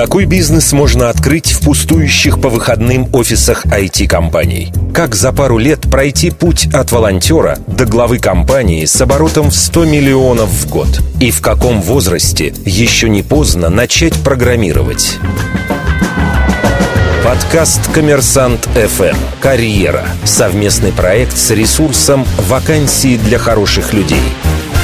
Какой бизнес можно открыть в пустующих по выходным офисах IT-компаний? Как за пару лет пройти путь от волонтера до главы компании с оборотом в 100 миллионов в год? И в каком возрасте еще не поздно начать программировать? Подкаст «Коммерсант ФМ. Карьера». Совместный проект с ресурсом «Вакансии для хороших людей».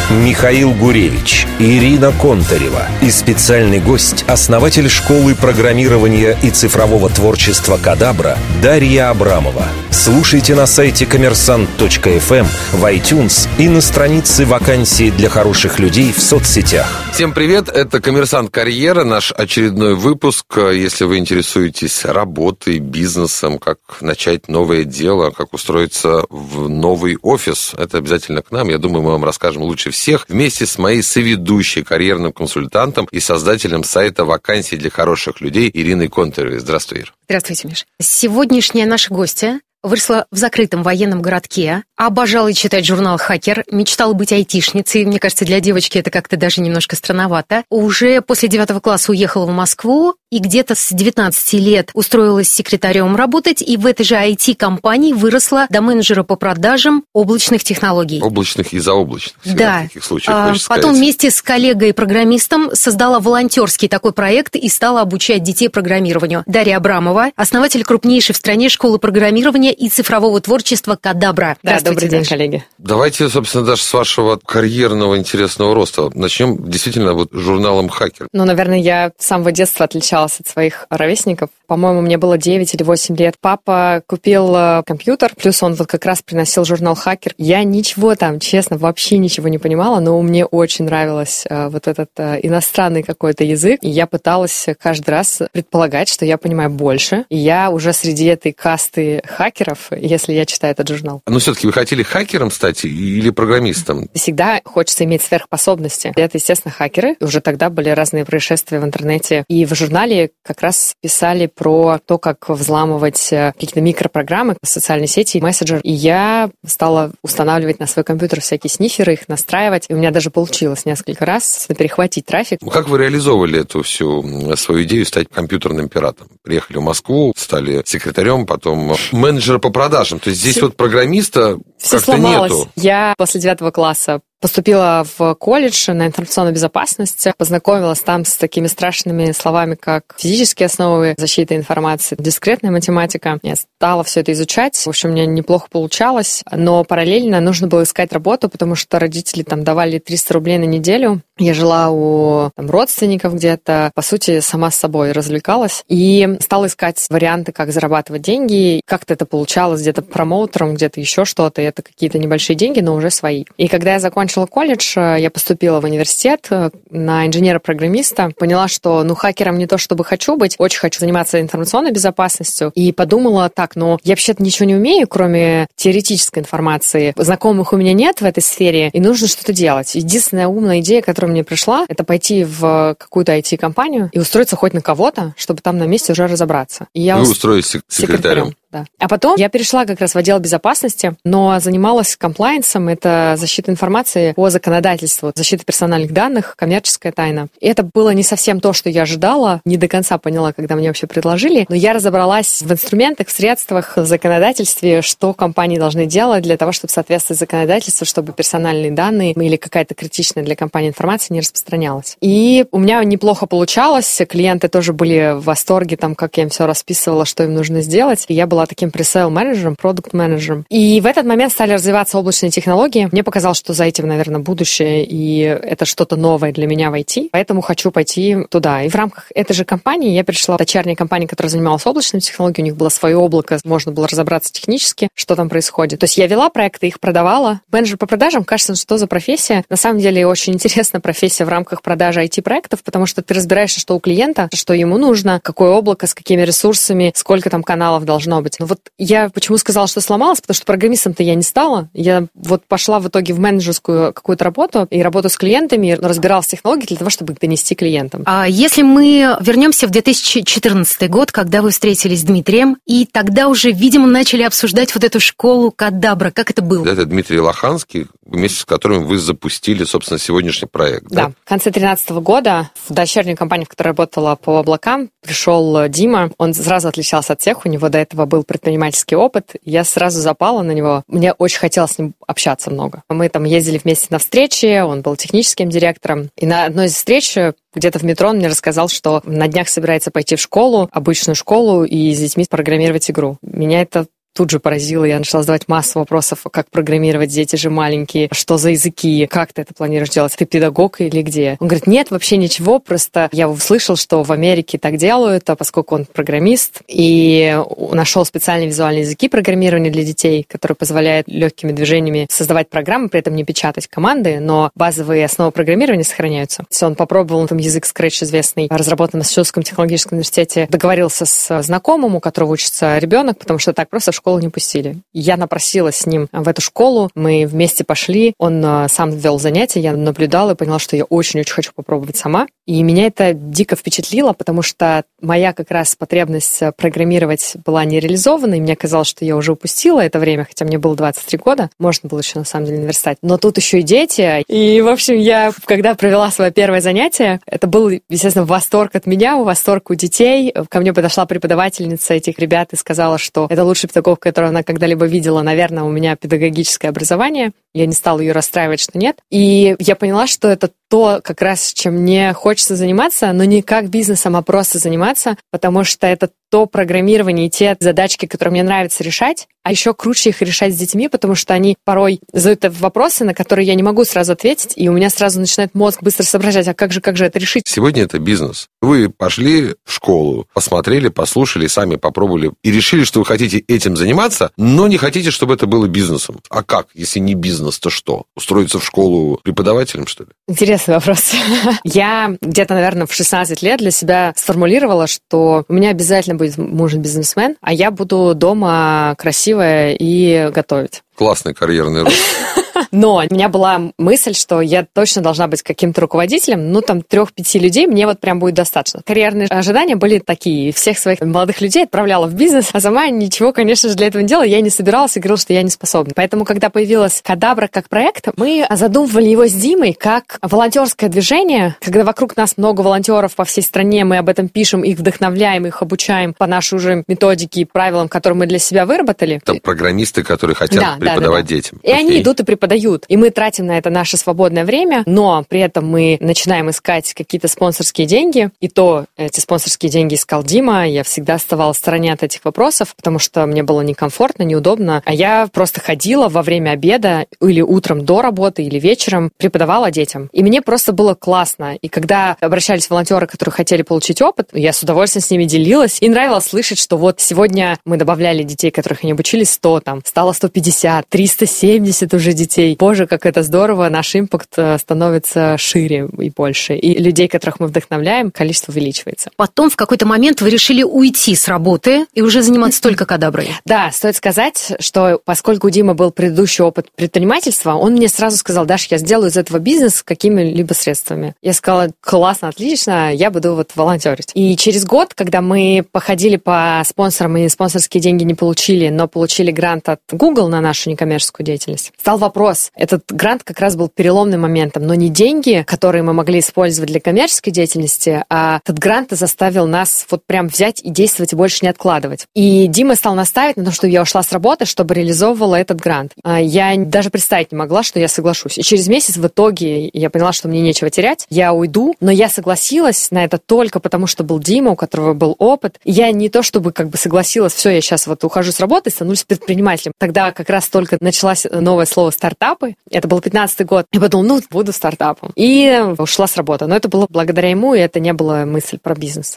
Михаил Гуревич, Ирина Контарева и специальный гость, основатель школы программирования и цифрового творчества «Кадабра» Дарья Абрамова. Слушайте на сайте коммерсант.фм, в iTunes и на странице вакансии для хороших людей в соцсетях. Всем привет, это «Коммерсант Карьера», наш очередной выпуск. Если вы интересуетесь работой, бизнесом, как начать новое дело, как устроиться в новый офис, это обязательно к нам. Я думаю, мы вам расскажем лучше всех вместе с моей соведущей, карьерным консультантом и создателем сайта вакансий для хороших людей Ириной Контуровой. Здравствуй, Ир. Здравствуйте, Миш. Сегодняшняя наша гостья выросла в закрытом военном городке, обожала читать журнал «Хакер», мечтала быть айтишницей. Мне кажется, для девочки это как-то даже немножко странновато. Уже после девятого класса уехала в Москву и где-то с 19 лет устроилась секретарем работать, и в этой же IT-компании выросла до менеджера по продажам облачных технологий. Облачных и заоблачных. Да. В таких случаях, а, потом сказать. вместе с коллегой-программистом создала волонтерский такой проект и стала обучать детей программированию. Дарья Абрамова, основатель крупнейшей в стране школы программирования и цифрового творчества «Кадабра». Да, Здравствуйте, добрый день, Даша. коллеги. Давайте, собственно, даже с вашего карьерного интересного роста. Начнем действительно вот журналом «Хакер». Ну, наверное, я с самого детства отличалась от своих ровесников. По-моему, мне было 9 или 8 лет. Папа купил э, компьютер, плюс он вот как раз приносил журнал «Хакер». Я ничего там, честно, вообще ничего не понимала, но мне очень нравилось э, вот этот э, иностранный какой-то язык. И я пыталась каждый раз предполагать, что я понимаю больше. И я уже среди этой касты хакеров, если я читаю этот журнал. Но все-таки вы хотели хакером стать или программистом? Всегда хочется иметь сверхспособности. Это, естественно, хакеры. Уже тогда были разные происшествия в интернете. И в журнале как раз писали про то, как взламывать э, какие-то микропрограммы, социальные сети, мессенджер. И я стала устанавливать на свой компьютер всякие сниферы, их настраивать. И у меня даже получилось несколько раз перехватить трафик. Ну, Как вы реализовывали эту всю свою идею стать компьютерным пиратом? Приехали в Москву, стали секретарем, потом менеджера по продажам. То есть здесь Все- вот программиста Все как-то сломалось. нету. Я после девятого класса поступила в колледж на информационную безопасность, познакомилась там с такими страшными словами, как физические основы защиты информации, дискретная математика. Я стала все это изучать. В общем, у меня неплохо получалось, но параллельно нужно было искать работу, потому что родители там давали 300 рублей на неделю. Я жила у там, родственников где-то, по сути, сама с собой развлекалась и стала искать варианты, как зарабатывать деньги. Как-то это получалось где-то промоутером, где-то еще что-то. Это какие-то небольшие деньги, но уже свои. И когда я закончила колледж, э, я поступила в университет э, на инженера-программиста. Поняла, что ну хакером не то чтобы хочу быть, очень хочу заниматься информационной безопасностью. И подумала так, ну я вообще-то ничего не умею, кроме теоретической информации. Знакомых у меня нет в этой сфере, и нужно что-то делать. Единственная умная идея, которая мне пришла, это пойти в какую-то IT-компанию и устроиться хоть на кого-то, чтобы там на месте уже разобраться. И я Вы ус- устроились сек- секретарем. Да. А потом я перешла как раз в отдел безопасности, но занималась комплайенсом, это защита информации по законодательству, защита персональных данных, коммерческая тайна. И это было не совсем то, что я ожидала, не до конца поняла, когда мне вообще предложили, но я разобралась в инструментах, средствах, в законодательстве, что компании должны делать для того, чтобы соответствовать законодательству, чтобы персональные данные или какая-то критичная для компании информация не распространялась. И у меня неплохо получалось, клиенты тоже были в восторге, там, как я им все расписывала, что им нужно сделать. И я была таким пресейл менеджером продукт-менеджером. И в этот момент стали развиваться облачные технологии. Мне показалось, что за этим, наверное, будущее, и это что-то новое для меня в IT. Поэтому хочу пойти туда. И в рамках этой же компании я пришла в дочерней компании, которая занималась облачными технологиями. У них было свое облако, можно было разобраться технически, что там происходит. То есть я вела проекты, их продавала. Менеджер по продажам, кажется, что за профессия. На самом деле очень интересная профессия в рамках продажи IT-проектов, потому что ты разбираешься, что у клиента, что ему нужно, какое облако, с какими ресурсами, сколько там каналов должно быть. Но вот я почему сказала, что сломалась, потому что программистом-то я не стала. Я вот пошла в итоге в менеджерскую какую-то работу и работу с клиентами, разбиралась в технологии для того, чтобы их донести клиентам. А если мы вернемся в 2014 год, когда вы встретились с Дмитрием, и тогда уже, видимо, начали обсуждать вот эту школу Кадабра, как это было? Это Дмитрий Лоханский, вместе с которым вы запустили, собственно, сегодняшний проект. Да, да? в конце 2013 года в дочернюю компанию, в которой работала по облакам, пришел Дима. Он сразу отличался от всех, у него до этого был предпринимательский опыт. Я сразу запала на него. Мне очень хотелось с ним общаться много. Мы там ездили вместе на встречи, он был техническим директором. И на одной из встреч где-то в метро он мне рассказал, что на днях собирается пойти в школу, обычную школу, и с детьми программировать игру. Меня это тут же поразило. Я начала задавать массу вопросов, как программировать, дети же маленькие, что за языки, как ты это планируешь делать, ты педагог или где? Он говорит, нет, вообще ничего, просто я услышал, что в Америке так делают, а поскольку он программист, и нашел специальные визуальные языки программирования для детей, которые позволяют легкими движениями создавать программы, при этом не печатать команды, но базовые основы программирования сохраняются. Все, он попробовал там язык Scratch известный, разработанный в Массачусетском технологическом университете, договорился с знакомым, у которого учится ребенок, потому что так просто в школу не пустили. Я напросилась с ним в эту школу, мы вместе пошли, он э, сам вел занятия, я наблюдала и поняла, что я очень-очень хочу попробовать сама. И меня это дико впечатлило, потому что моя как раз потребность э, программировать была не реализована, и мне казалось, что я уже упустила это время, хотя мне было 23 года, можно было еще на самом деле наверстать. Но тут еще и дети. И, в общем, я, когда провела свое первое занятие, это был, естественно, восторг от меня, восторг у детей. Ко мне подошла преподавательница этих ребят и сказала, что это лучший педагог педагог, которую она когда-либо видела, наверное, у меня педагогическое образование. Я не стала ее расстраивать, что нет. И я поняла, что это то, как раз чем мне хочется заниматься, но не как бизнесом, а просто заниматься, потому что это то программирование и те задачки, которые мне нравится решать, а еще круче их решать с детьми, потому что они порой задают вопросы, на которые я не могу сразу ответить, и у меня сразу начинает мозг быстро соображать, а как же, как же это решить? Сегодня это бизнес. Вы пошли в школу, посмотрели, послушали, сами попробовали и решили, что вы хотите этим заниматься, но не хотите, чтобы это было бизнесом. А как, если не бизнес, то что? Устроиться в школу преподавателем, что ли? Интересный вопрос. Я где-то, наверное, в 16 лет для себя сформулировала, что у меня обязательно будет муж бизнесмен, а я буду дома красивая и готовить. Классный карьерный рост. Но у меня была мысль, что я точно должна быть каким-то руководителем, ну, там, трех-пяти людей мне вот прям будет достаточно. Карьерные ожидания были такие. Всех своих молодых людей отправляла в бизнес, а сама ничего, конечно же, для этого не делала. Я не собиралась и говорила, что я не способна. Поэтому, когда появилась Кадабра как проект, мы задумывали его с Димой как волонтерское движение, когда вокруг нас много волонтеров по всей стране, мы об этом пишем, их вдохновляем, их обучаем по нашей уже методике и правилам, которые мы для себя выработали. Там программисты, которые хотят да, преподавать да, да, да. детям. И Окей. они идут и преподают дают. И мы тратим на это наше свободное время, но при этом мы начинаем искать какие-то спонсорские деньги. И то эти спонсорские деньги искал Дима. Я всегда оставалась в стороне от этих вопросов, потому что мне было некомфортно, неудобно. А я просто ходила во время обеда или утром до работы, или вечером преподавала детям. И мне просто было классно. И когда обращались волонтеры, которые хотели получить опыт, я с удовольствием с ними делилась. И нравилось слышать, что вот сегодня мы добавляли детей, которых они обучили 100, там, стало 150, 370 уже детей. Боже, как это здорово, наш импакт э, становится шире и больше. И людей, которых мы вдохновляем, количество увеличивается. Потом в какой-то момент вы решили уйти с работы и уже заниматься только кадаброй. Да, стоит сказать, что поскольку у Димы был предыдущий опыт предпринимательства, он мне сразу сказал, Даш, я сделаю из этого бизнес какими-либо средствами. Я сказала, классно, отлично, я буду вот волонтерить. И через год, когда мы походили по спонсорам и спонсорские деньги не получили, но получили грант от Google на нашу некоммерческую деятельность, стал вопрос, вопрос. Этот грант как раз был переломным моментом, но не деньги, которые мы могли использовать для коммерческой деятельности, а этот грант заставил нас вот прям взять и действовать и больше не откладывать. И Дима стал настаивать на том, чтобы я ушла с работы, чтобы реализовывала этот грант. А я даже представить не могла, что я соглашусь. И через месяц в итоге я поняла, что мне нечего терять. Я уйду, но я согласилась на это только потому, что был Дима, у которого был опыт. Я не то чтобы как бы согласилась, все, я сейчас вот ухожу с работы, становлюсь предпринимателем. Тогда как раз только началось новое слово стартап, стартапы. Это был 15 год. Я подумала, ну, буду стартапом. И ушла с работы. Но это было благодаря ему, и это не была мысль про бизнес.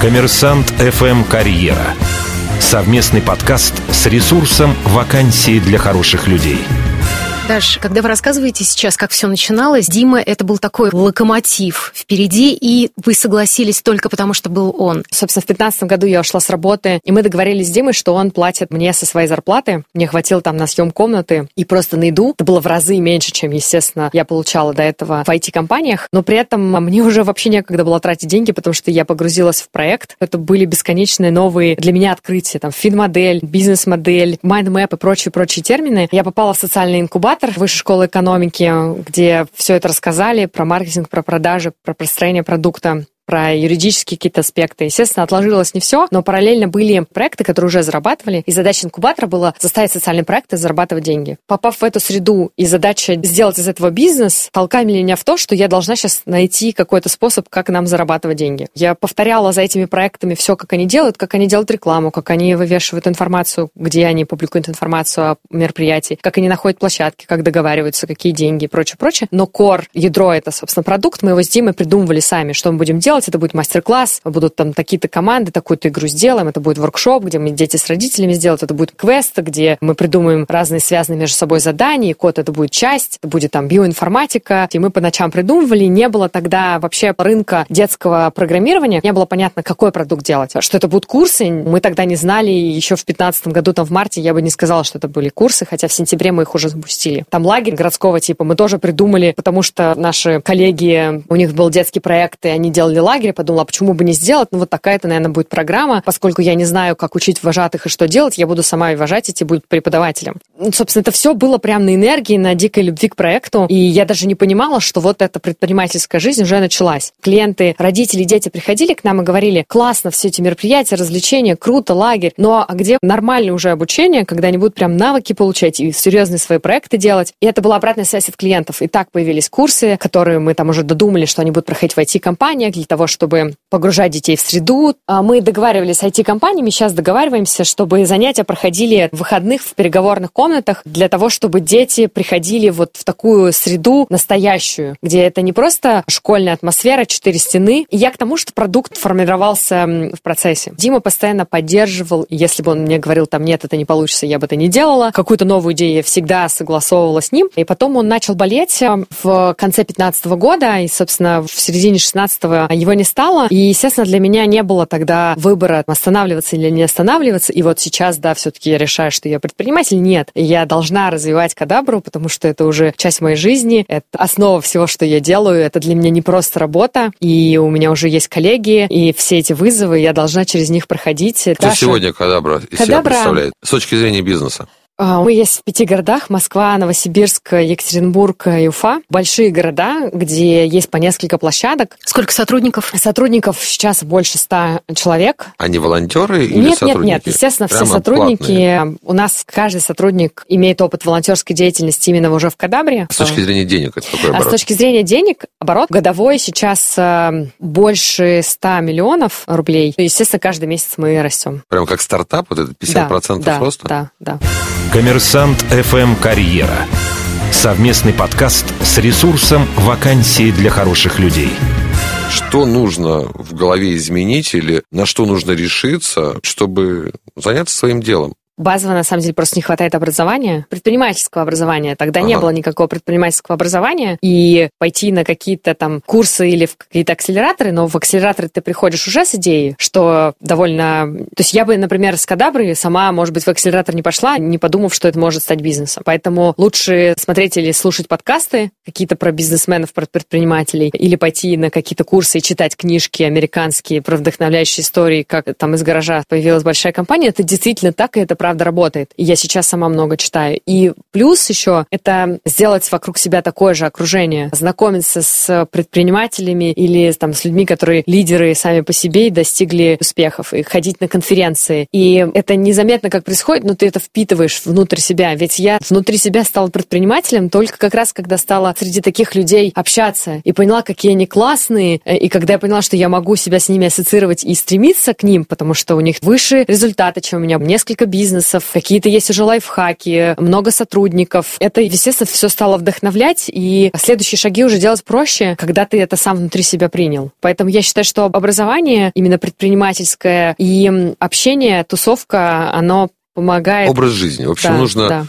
Коммерсант FM «Карьера». Совместный подкаст с ресурсом «Вакансии для хороших людей». Даш, когда вы рассказываете сейчас, как все начиналось, Дима это был такой локомотив впереди, и вы согласились только потому, что был он. Собственно, в 2015 году я ушла с работы, и мы договорились с Димой, что он платит мне со своей зарплаты. Мне хватило там на съем комнаты и просто на еду. Это было в разы меньше, чем, естественно, я получала до этого в IT-компаниях. Но при этом мне уже вообще некогда было тратить деньги, потому что я погрузилась в проект. Это были бесконечные новые для меня открытия. Там фин-модель, бизнес-модель, mind map и прочие-прочие термины. Я попала в социальный инкубатор, инкубатор Высшей школы экономики, где все это рассказали про маркетинг, про продажи, про построение продукта про юридические какие-то аспекты. Естественно, отложилось не все, но параллельно были проекты, которые уже зарабатывали, и задача инкубатора была заставить социальные проекты зарабатывать деньги. Попав в эту среду и задача сделать из этого бизнес, толкали меня в то, что я должна сейчас найти какой-то способ, как нам зарабатывать деньги. Я повторяла за этими проектами все, как они делают, как они делают рекламу, как они вывешивают информацию, где они публикуют информацию о мероприятии, как они находят площадки, как договариваются, какие деньги и прочее, прочее. Но кор, ядро — это, собственно, продукт. Мы его с Димой придумывали сами, что мы будем делать, делать, это будет мастер-класс, будут там такие-то команды, такую-то игру сделаем, это будет воркшоп, где мы дети с родителями сделают, это будет квест, где мы придумаем разные связанные между собой задания, и код это будет часть, это будет там биоинформатика, и мы по ночам придумывали, не было тогда вообще рынка детского программирования, не было понятно, какой продукт делать, что это будут курсы, мы тогда не знали, еще в 2015 году, там в марте, я бы не сказала, что это были курсы, хотя в сентябре мы их уже запустили. Там лагерь городского типа мы тоже придумали, потому что наши коллеги, у них был детский проект, и они делали лагере, подумала, почему бы не сделать? Ну, вот такая-то, наверное, будет программа. Поскольку я не знаю, как учить вожатых и что делать, я буду сама и вожать идти, будет преподавателем. Ну, собственно, это все было прям на энергии, на дикой любви к проекту. И я даже не понимала, что вот эта предпринимательская жизнь уже началась. Клиенты, родители, дети приходили к нам и говорили, классно все эти мероприятия, развлечения, круто, лагерь. Но а где нормальное уже обучение, когда они будут прям навыки получать и серьезные свои проекты делать? И это была обратная связь от клиентов. И так появились курсы, которые мы там уже додумали, что они будут проходить в IT-компаниях того, чтобы погружать детей в среду. А мы договаривались с IT-компаниями, сейчас договариваемся, чтобы занятия проходили в выходных в переговорных комнатах для того, чтобы дети приходили вот в такую среду настоящую, где это не просто школьная атмосфера, четыре стены. И я к тому, что продукт формировался в процессе. Дима постоянно поддерживал, если бы он мне говорил, там, нет, это не получится, я бы это не делала. Какую-то новую идею я всегда согласовывала с ним. И потом он начал болеть э, в конце 15 года, и, собственно, в середине 16 его его не стало. И, естественно, для меня не было тогда выбора останавливаться или не останавливаться. И вот сейчас, да, все-таки я решаю, что я предприниматель. Нет, я должна развивать кадабру, потому что это уже часть моей жизни, это основа всего, что я делаю. Это для меня не просто работа, и у меня уже есть коллеги, и все эти вызовы, я должна через них проходить. Что Даша... сегодня кадабра из кадабра... себя представляет с точки зрения бизнеса? А, мы есть в пяти городах. Москва, Новосибирск, Екатеринбург и Уфа. Большие города, где есть по несколько площадок. Сколько сотрудников? Сотрудников сейчас больше ста человек. Они волонтеры или нет, сотрудники? Нет, нет, естественно, Прямо все сотрудники. Платные. У нас каждый сотрудник имеет опыт волонтерской деятельности именно уже в Кадабре. С точки зрения денег это какой оборот? А с точки зрения денег, оборот годовой сейчас э, больше 100 миллионов рублей. Естественно, каждый месяц мы растем. Прям как стартап, вот это 50% да, роста? Да, да. Коммерсант FM Карьера. Совместный подкаст с ресурсом «Вакансии для хороших людей». Что нужно в голове изменить или на что нужно решиться, чтобы заняться своим делом? Базово, на самом деле, просто не хватает образования, предпринимательского образования. Тогда ага. не было никакого предпринимательского образования. И пойти на какие-то там курсы или в какие-то акселераторы, но в акселераторы ты приходишь уже с идеей, что довольно... То есть я бы, например, с Кадабры сама, может быть, в акселератор не пошла, не подумав, что это может стать бизнесом. Поэтому лучше смотреть или слушать подкасты какие-то про бизнесменов, про предпринимателей, или пойти на какие-то курсы и читать книжки американские про вдохновляющие истории, как там из гаража появилась большая компания. Это действительно так, и это правда работает. И я сейчас сама много читаю. И плюс еще это сделать вокруг себя такое же окружение, знакомиться с предпринимателями или там с людьми, которые лидеры сами по себе и достигли успехов, и ходить на конференции. И это незаметно как происходит, но ты это впитываешь внутрь себя. Ведь я внутри себя стала предпринимателем только как раз, когда стала среди таких людей общаться и поняла, какие они классные, и когда я поняла, что я могу себя с ними ассоциировать и стремиться к ним, потому что у них выше результаты, чем у меня, несколько бизнесов, бизнесов, какие-то есть уже лайфхаки, много сотрудников. Это, естественно, все стало вдохновлять, и следующие шаги уже делать проще, когда ты это сам внутри себя принял. Поэтому я считаю, что образование, именно предпринимательское и общение, тусовка, оно помогает... Образ жизни. В общем, да, нужно... Да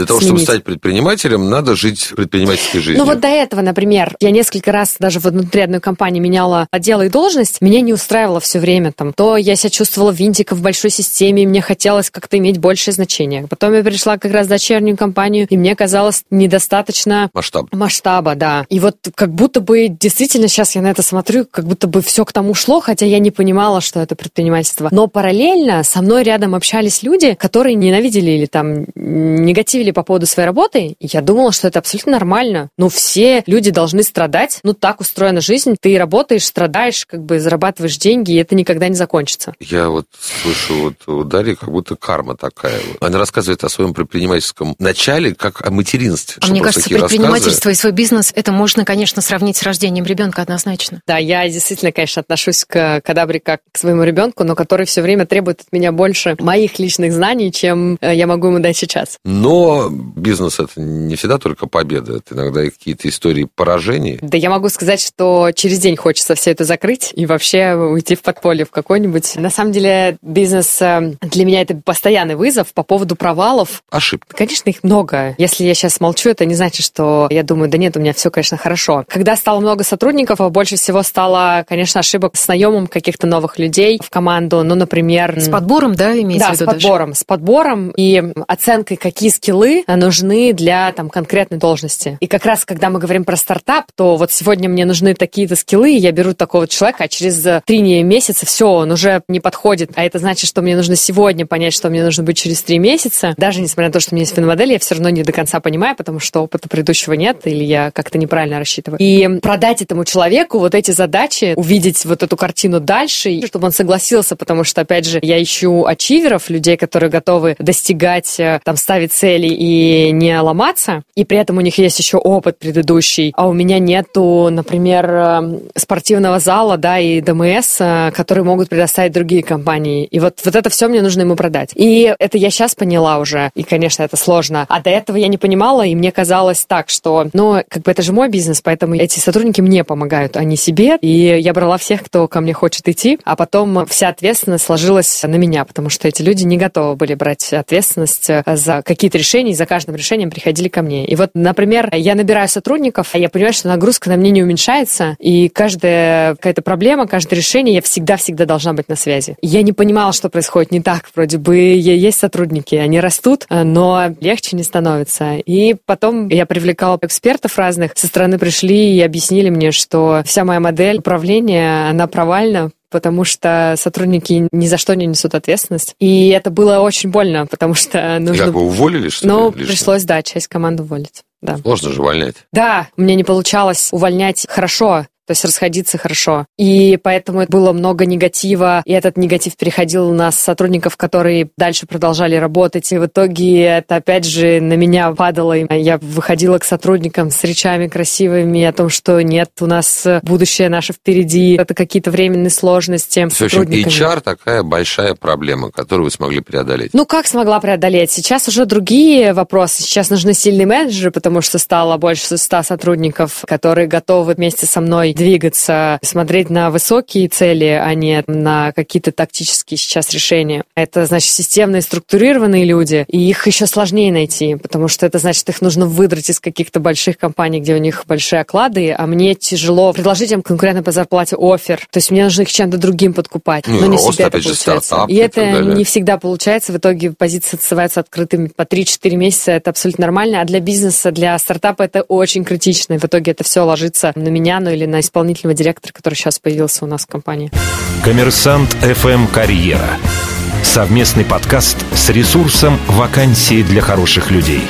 Для того, сменить. чтобы стать предпринимателем, надо жить предпринимательской жизнью. Ну вот до этого, например, я несколько раз даже внутри одной компании меняла отдел и должность, меня не устраивало все время там. То я себя чувствовала винтиком в большой системе, и мне хотелось как-то иметь большее значение. Потом я пришла как раз в дочернюю компанию, и мне казалось недостаточно Масштаб. масштаба, да. И вот как будто бы действительно сейчас я на это смотрю, как будто бы все к тому шло, хотя я не понимала, что это предпринимательство. Но параллельно со мной рядом общались люди, которые ненавидели или там негативили по поводу своей работы. Я думала, что это абсолютно нормально. Ну, все люди должны страдать. Ну, так устроена жизнь. Ты работаешь, страдаешь, как бы зарабатываешь деньги, и это никогда не закончится. Я вот слышу вот у Дарьи как будто карма такая. Она рассказывает о своем предпринимательском начале, как о материнстве. А мне кажется, такие рассказы. предпринимательство и свой бизнес, это можно, конечно, сравнить с рождением ребенка однозначно. Да, я действительно, конечно, отношусь к Кадабре как к своему ребенку, но который все время требует от меня больше моих личных знаний, чем э, я могу ему дать сейчас. Но бизнес это не всегда только победа, это иногда и какие-то истории поражений. Да я могу сказать, что через день хочется все это закрыть и вообще уйти в подполье в какой-нибудь. На самом деле бизнес э, для меня это постоянный вызов по поводу провалов. Ошибка. Конечно, их много. Если я сейчас молчу, это не значит, что я думаю, да нет, у меня все, конечно, хорошо. Когда стало много сотрудников, а больше всего стало, конечно, ошибок с наемом каких-то новых людей в команду. Ну, например... С подбором, да, имеется Да, в с виду? даже? подбором. С подбором и оценкой, какие скиллы нужны для там, конкретной должности. И как раз, когда мы говорим про стартап, то вот сегодня мне нужны такие-то скиллы, я беру такого человека, а через э, три месяца все, он уже не подходит. А это значит, что мне нужно сегодня понять, что мне нужно быть через три месяца. Даже несмотря на то, что у меня есть финмодель, я все равно не до конца понимаю, потому что опыта предыдущего нет, или я как-то неправильно рассчитываю. И продать этому человеку вот эти задачи, увидеть вот эту картину дальше, чтобы он согласился, потому что, опять же, я ищу ачиверов, людей, которые готовы достигать, э, там, ставить цели и не ломаться, и при этом у них есть еще опыт предыдущий, а у меня нету, например, э, спортивного зала, да, и ДМС, э, которые могут предоставить другие компании. И вот, вот это все мне нужно ему продать. И это я сейчас поняла уже, и, конечно, это сложно. А до этого я не понимала, и мне казалось так, что, ну, как бы это же мой бизнес, поэтому эти сотрудники мне помогают, а не себе. И я брала всех, кто ко мне хочет идти, а потом вся ответственность сложилась на меня, потому что эти люди не готовы были брать ответственность э, за какие-то решения, и за каждым решением приходили ко мне. И вот, например, я набираю сотрудников, а я понимаю, что нагрузка на мне не уменьшается, и каждая какая-то проблема, каждое решение, я всегда-всегда должна быть на связи. Я не понимала, что происходит не так. Вроде бы есть сотрудники, они растут, но легче не становится. И потом я привлекала экспертов разных, со стороны пришли и объяснили мне, что вся моя модель управления, она провальна, потому что сотрудники ни за что не несут ответственность. И это было очень больно, потому что нужно... Как вы уволили, что Ну, ли? лишнего? пришлось, да, часть команды уволить. Да. Сложно же увольнять. Да, меня не получалось увольнять хорошо, то есть расходиться хорошо. И поэтому было много негатива, и этот негатив переходил на сотрудников, которые дальше продолжали работать. И в итоге это опять же на меня падало. И Я выходила к сотрудникам с речами красивыми о том, что нет, у нас будущее наше впереди, это какие-то временные сложности. В общем. HR такая большая проблема, которую вы смогли преодолеть. Ну, как смогла преодолеть? Сейчас уже другие вопросы. Сейчас нужны сильные менеджеры, потому что стало больше 100 сотрудников, которые готовы вместе со мной двигаться, смотреть на высокие цели, а не на какие-то тактические сейчас решения. Это, значит, системные, структурированные люди, и их еще сложнее найти, потому что это, значит, их нужно выдрать из каких-то больших компаний, где у них большие оклады, а мне тяжело предложить им конкурентно по зарплате офер. То есть мне нужно их чем-то другим подкупать. Ну, но не рост, всегда это получается. стартап И и это далее. не всегда получается. В итоге позиции оставаются открытыми по 3-4 месяца. Это абсолютно нормально. А для бизнеса, для стартапа это очень критично. И в итоге это все ложится на меня, ну или на исполнительного директора, который сейчас появился у нас в компании. Коммерсант FM Карьера. Совместный подкаст с ресурсом «Вакансии для хороших людей».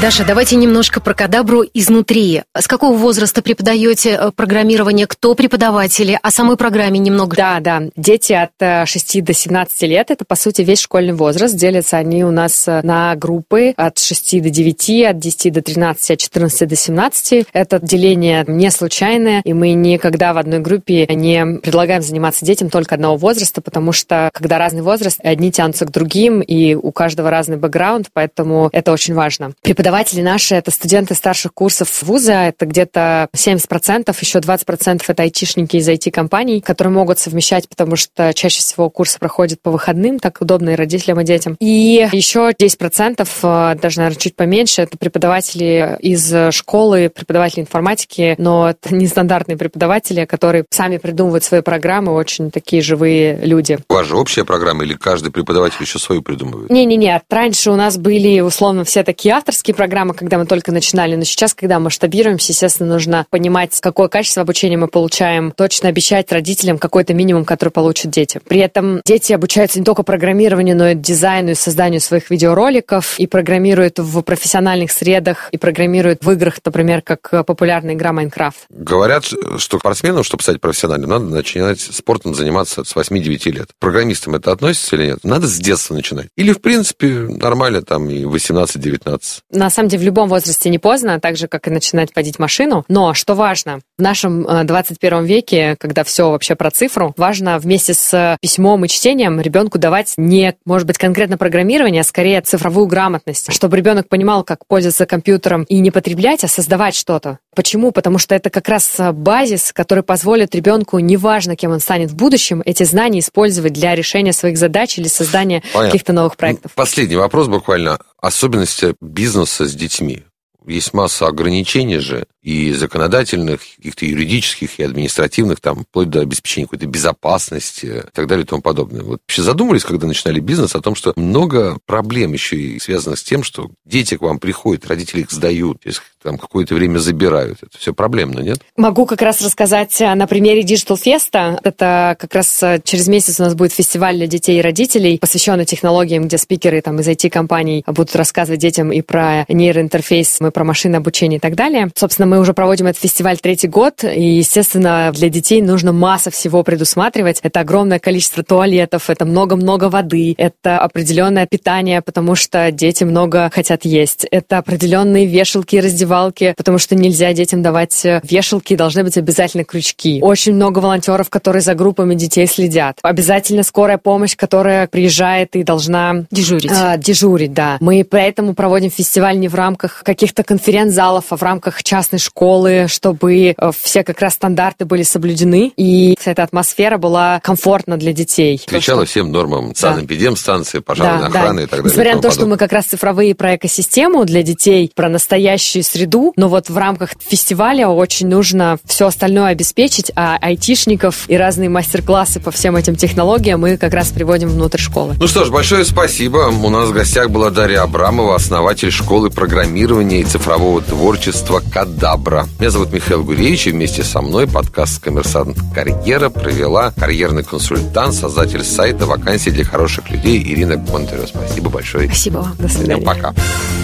Даша, давайте немножко про кадабру изнутри. С какого возраста преподаете э, программирование? Кто преподаватели? О самой программе немного. Да, да. Дети от э, 6 до 17 лет, это, по сути, весь школьный возраст. Делятся они у нас э, на группы от 6 до 9, от 10 до 13, от 14 до 17. Это деление не случайное, и мы никогда в одной группе не предлагаем заниматься детям только одного возраста, потому что, когда разный возраст, одни тянутся к другим, и у каждого разный бэкграунд, поэтому это очень важно. Преподаватели наши — это студенты старших курсов вуза, это где-то 70%, еще 20% это айтишники из IT-компаний, которые могут совмещать, потому что чаще всего курсы проходят по выходным, так удобно и родителям, и детям. И еще 10%, э, даже, наверное, чуть поменьше, это преподаватели из школы, преподаватели информатики, но это нестандартные преподаватели, которые сами придумывают свои программы, очень такие живые люди. У вас же общая программа или каждый преподаватель еще свою придумывает? Не-не-не, раньше у нас были, условно, все такие авторские программы, когда мы только начинали, но сейчас, когда масштабируемся, естественно, нужно понимать, какое качество обучения мы получаем, точно обещать родителям какой-то минимум, который получат дети. При этом дети обучаются не только программированию, но и дизайну и созданию своих видеороликов, и программируют в профессиональных средах, и программируют в играх, например, как популярная игра Майнкрафт. Говорят, что спортсменам, чтобы стать профессиональным, надо начинать спортом заниматься с 8-9 лет. Программистам это относится или нет? Надо с детства начинать. Или, в принципе, нормально там и 18-19. На самом деле, в любом возрасте не поздно, так же, как и начинать водить машину. Но, что важно, в нашем 21 э, веке, когда все вообще про цифру, важно вместе с письмом и чтением ребенку давать не, может быть, конкретно программирование, а скорее цифровую грамотность, чтобы ребенок понимал, как пользоваться компьютером и не потреблять, а создавать что-то. Почему? Потому что это как раз базис, который позволит ребенку, неважно, кем он станет в будущем, эти знания использовать для решения своих задач или создания каких-то новых проектов. Последний вопрос буквально. Особенности бизнеса с детьми. Есть масса ограничений же и законодательных, каких-то юридических, и административных, там, вплоть до обеспечения какой-то безопасности и так далее и тому подобное. Вот вообще задумались, когда начинали бизнес, о том, что много проблем еще и связанных с тем, что дети к вам приходят, родители их сдают, там какое-то время забирают. Это все проблемно, нет? Могу как раз рассказать на примере Digital Festa. Это как раз э, через месяц у нас будет фестиваль для детей и родителей, посвященный технологиям, где спикеры там, из IT-компаний будут рассказывать детям и про нейроинтерфейс, и про машинное обучение и так далее. Собственно, мы уже проводим этот фестиваль третий год, и, естественно, для детей нужно масса всего предусматривать. Это огромное количество туалетов, это много-много воды, это определенное питание, потому что дети много хотят есть. Это определенные вешалки и раздевалки, потому что нельзя детям давать э, вешалки, должны быть обязательно крючки. Очень много волонтеров, которые за группами детей следят. Обязательно скорая помощь, которая приезжает и должна дежурить. А, дежурить, да. Мы поэтому проводим фестиваль не в рамках каких-то конференц-залов, а в рамках частной школы, чтобы э, все как раз стандарты были соблюдены, и вся эта атмосфера была комфортна для детей. Отвечала всем нормам санэпидемстанции, пожарной да, охраны да. и так далее. Несмотря на то, что мы как раз цифровые про экосистему для детей, про настоящую среду, но вот в рамках фестиваля очень нужно все остальное обеспечить, а айтишников и разные мастер-классы по всем этим технологиям мы как раз приводим внутрь школы. Ну что ж, большое спасибо. У нас в гостях была Дарья Абрамова, основатель школы программирования и цифрового творчества «Кадаб». Абра. Меня зовут Михаил Гуревич, и вместе со мной подкаст «Коммерсант Карьера» провела карьерный консультант, создатель сайта «Вакансии для хороших людей» Ирина Контерева. Спасибо большое. Спасибо вам. До свидания. Пока.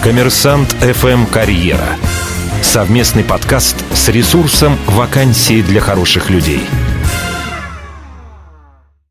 «Коммерсант FM Карьера». Совместный подкаст с ресурсом «Вакансии для хороших людей».